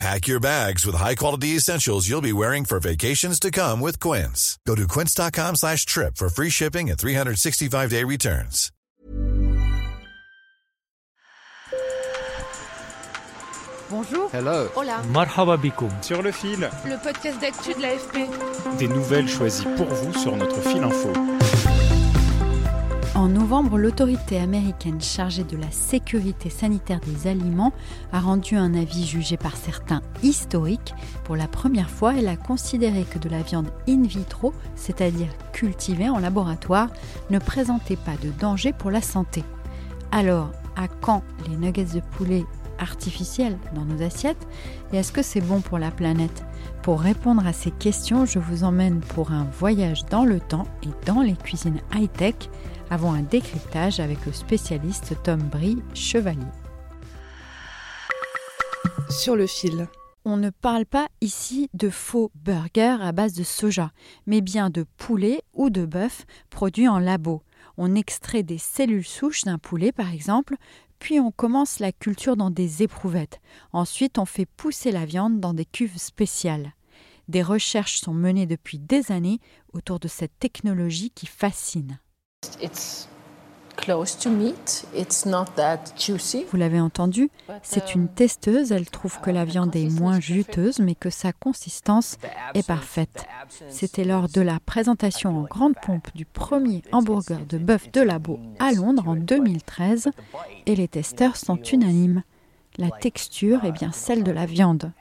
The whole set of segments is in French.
Pack your bags with high-quality essentials you'll be wearing for vacations to come with Quince. Go to quince.com slash trip for free shipping and 365-day returns. Bonjour. Hello. Hola. Marhaba bikoum. Sur le fil, Le podcast d'actu de l'AFP. des nouvelles choisies pour vous sur notre fil info. En novembre, l'autorité américaine chargée de la sécurité sanitaire des aliments a rendu un avis jugé par certains historique. Pour la première fois, elle a considéré que de la viande in vitro, c'est-à-dire cultivée en laboratoire, ne présentait pas de danger pour la santé. Alors, à quand les nuggets de poulet artificiels dans nos assiettes? Et est-ce que c'est bon pour la planète? Pour répondre à ces questions, je vous emmène pour un voyage dans le temps et dans les cuisines high-tech avant un décryptage avec le spécialiste Tom Brie Chevalier. Sur le fil. On ne parle pas ici de faux burgers à base de soja, mais bien de poulet ou de bœuf produits en labo. On extrait des cellules souches d'un poulet par exemple, puis on commence la culture dans des éprouvettes. Ensuite, on fait pousser la viande dans des cuves spéciales. Des recherches sont menées depuis des années autour de cette technologie qui fascine. It's close to meat. It's not that juicy. Vous l'avez entendu, c'est um, une testeuse, elle trouve que la viande est moins juteuse, mais que sa consistance est parfaite. C'était lors de la présentation en grande pompe du premier hamburger de bœuf de labo à Londres en 2013, et les testeurs sont unanimes. La texture est bien celle de la viande.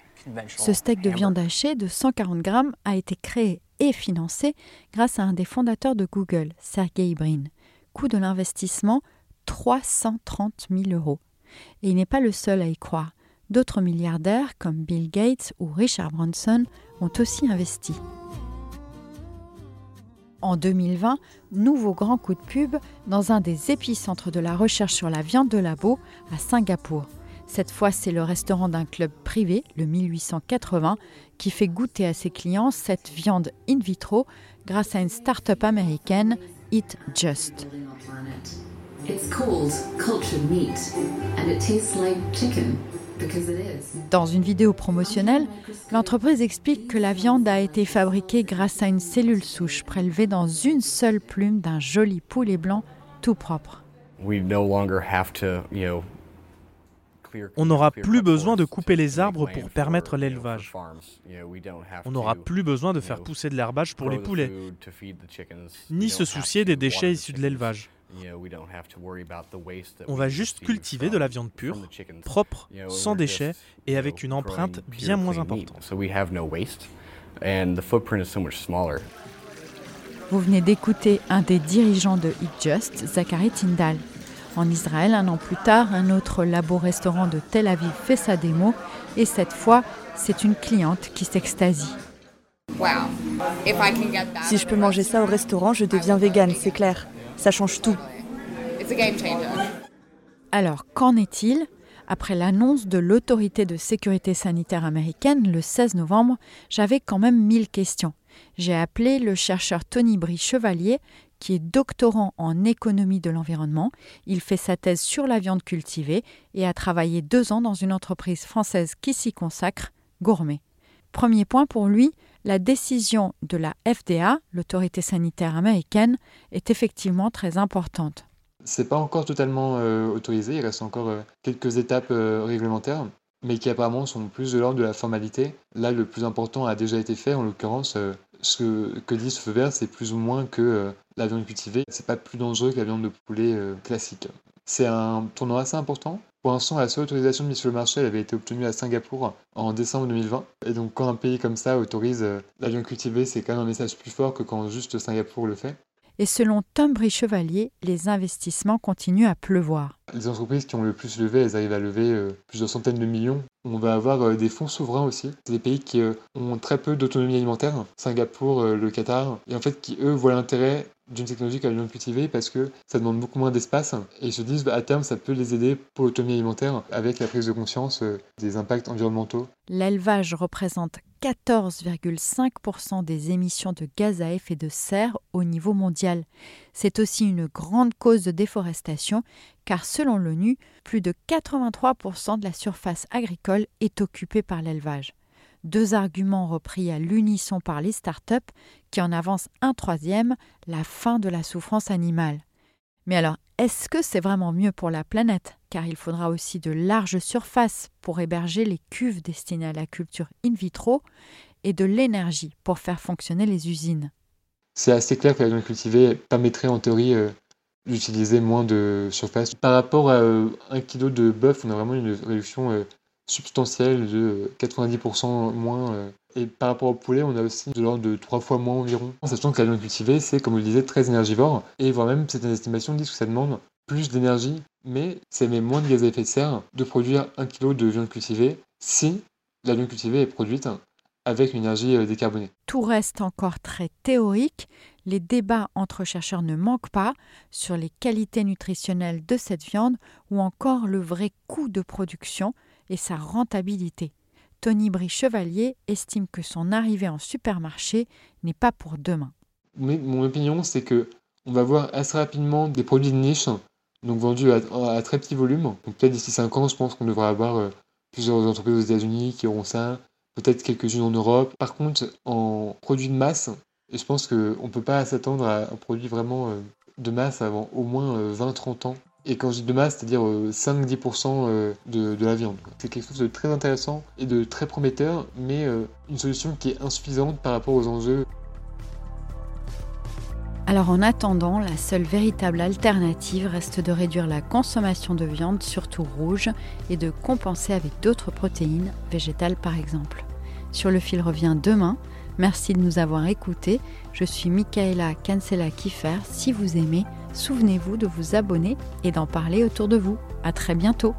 Ce steak de viande hachée de 140 grammes a été créé et financé grâce à un des fondateurs de Google, Sergey Brin. Coût de l'investissement 330 000 euros. Et il n'est pas le seul à y croire. D'autres milliardaires comme Bill Gates ou Richard Branson ont aussi investi. En 2020, nouveau grand coup de pub dans un des épicentres de la recherche sur la viande de labo à Singapour. Cette fois, c'est le restaurant d'un club privé, le 1880, qui fait goûter à ses clients cette viande in vitro grâce à une start-up américaine, Eat Just. It's called cultured meat, and it tastes like chicken because it is. Dans une vidéo promotionnelle, l'entreprise explique que la viande a été fabriquée grâce à une cellule souche prélevée dans une seule plume d'un joli poulet blanc tout propre. We no longer have to, you know, clear- On n'aura plus besoin de couper les arbres pour permettre l'élevage. On n'aura plus besoin de faire pousser de l'herbage pour les poulets, ni se soucier des déchets issus de l'élevage. On va juste cultiver de la viande pure, propre, sans déchets et avec une empreinte bien moins importante. So we have no waste, and the footprint is so much smaller. Vous venez d'écouter un des dirigeants de Eat Just, Zachary Tyndall. En Israël, un an plus tard, un autre labo-restaurant de Tel Aviv fait sa démo et cette fois, c'est une cliente qui s'extasie. Si je peux manger ça au restaurant, je deviens végane, c'est clair. Ça change tout. Alors, qu'en est-il? Après l'annonce de l'autorité de sécurité sanitaire américaine le 16 novembre, j'avais quand même mille questions. J'ai appelé le chercheur Tony Brie Chevalier, qui est doctorant en économie de l'environnement. Il fait sa thèse sur la viande cultivée et a travaillé deux ans dans une entreprise française qui s'y consacre, Gourmet. Premier point pour lui, la décision de la FDA, l'autorité sanitaire américaine, est effectivement très importante. C'est pas encore totalement euh, autorisé, il reste encore euh, quelques étapes euh, réglementaires, mais qui apparemment sont plus de l'ordre de la formalité. Là, le plus important a déjà été fait, en l'occurrence, ce que, dit ce feu vert, c'est plus ou moins que euh, la viande cultivée, c'est pas plus dangereux que la viande de poulet euh, classique. C'est un tournoi assez important. Pour l'instant, la seule autorisation de mise sur le marché avait été obtenue à Singapour en décembre 2020. Et donc, quand un pays comme ça autorise euh, la viande cultivée, c'est quand même un message plus fort que quand juste Singapour le fait. Et selon Tom Brie Chevalier, les investissements continuent à pleuvoir. Les entreprises qui ont le plus levé, elles arrivent à lever euh, plusieurs centaines de millions. On va avoir euh, des fonds souverains aussi. Des pays qui euh, ont très peu d'autonomie alimentaire. Singapour, le Qatar. Et en fait, qui eux voient l'intérêt d'une technologie la viande cultivée parce que ça demande beaucoup moins d'espace et ils se disent bah, à terme ça peut les aider pour l'autonomie alimentaire avec la prise de conscience des impacts environnementaux. L'élevage représente 14,5% des émissions de gaz à effet de serre au niveau mondial. C'est aussi une grande cause de déforestation car selon l'ONU, plus de 83% de la surface agricole est occupée par l'élevage. Deux arguments repris à l'unisson par les startups qui en avancent un troisième, la fin de la souffrance animale. Mais alors, est-ce que c'est vraiment mieux pour la planète? Car il faudra aussi de larges surfaces pour héberger les cuves destinées à la culture in vitro et de l'énergie pour faire fonctionner les usines. C'est assez clair que la viande cultivée permettrait en théorie euh, d'utiliser moins de surface. Par rapport à euh, un kilo de bœuf, on a vraiment une réduction euh, substantielle de 90% moins. Et par rapport au poulet, on a aussi de l'ordre de 3 fois moins environ. En sachant que la viande cultivée, c'est, comme vous le disiez, très énergivore. Et voire même, certaines estimations disent que ça demande plus d'énergie, mais ça émet moins de gaz à effet de serre de produire un kilo de viande cultivée si la viande cultivée est produite avec une énergie euh, décarbonée. Tout reste encore très théorique. Les débats entre chercheurs ne manquent pas sur les qualités nutritionnelles de cette viande ou encore le vrai coût de production et sa rentabilité. Tony Brie-Chevalier estime que son arrivée en supermarché n'est pas pour demain. Mon opinion, c'est que on va voir assez rapidement des produits de niche, donc vendus à, très petit volume. Donc peut-être d'ici 5 ans, je pense qu'on devra avoir euh, plusieurs entreprises aux États-Unis qui auront ça, peut-être quelques-unes en Europe. Par contre, en produits de masse, je pense qu'on ne peut pas s'attendre à un produit vraiment euh, de masse avant au moins euh, 20-30 ans. Et quand je dis de masse, c'est-à-dire euh, 5-10% euh, de, de la viande. C'est quelque chose de très intéressant et de très prometteur, mais euh, une solution qui est insuffisante par rapport aux enjeux. Alors en attendant, la seule véritable alternative reste de réduire la consommation de viande, surtout rouge, et de compenser avec d'autres protéines, végétales par exemple. Sur le fil revient demain. Merci de nous avoir écoutés. Je suis Michaela Cancela Kiffer. Si vous aimez, souvenez-vous de vous abonner et d'en parler autour de vous. À très bientôt.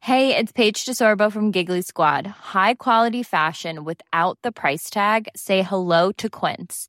Hey, it's Paige DeSorbo from Giggly Squad. High quality fashion without the price tag. Say hello to Quince.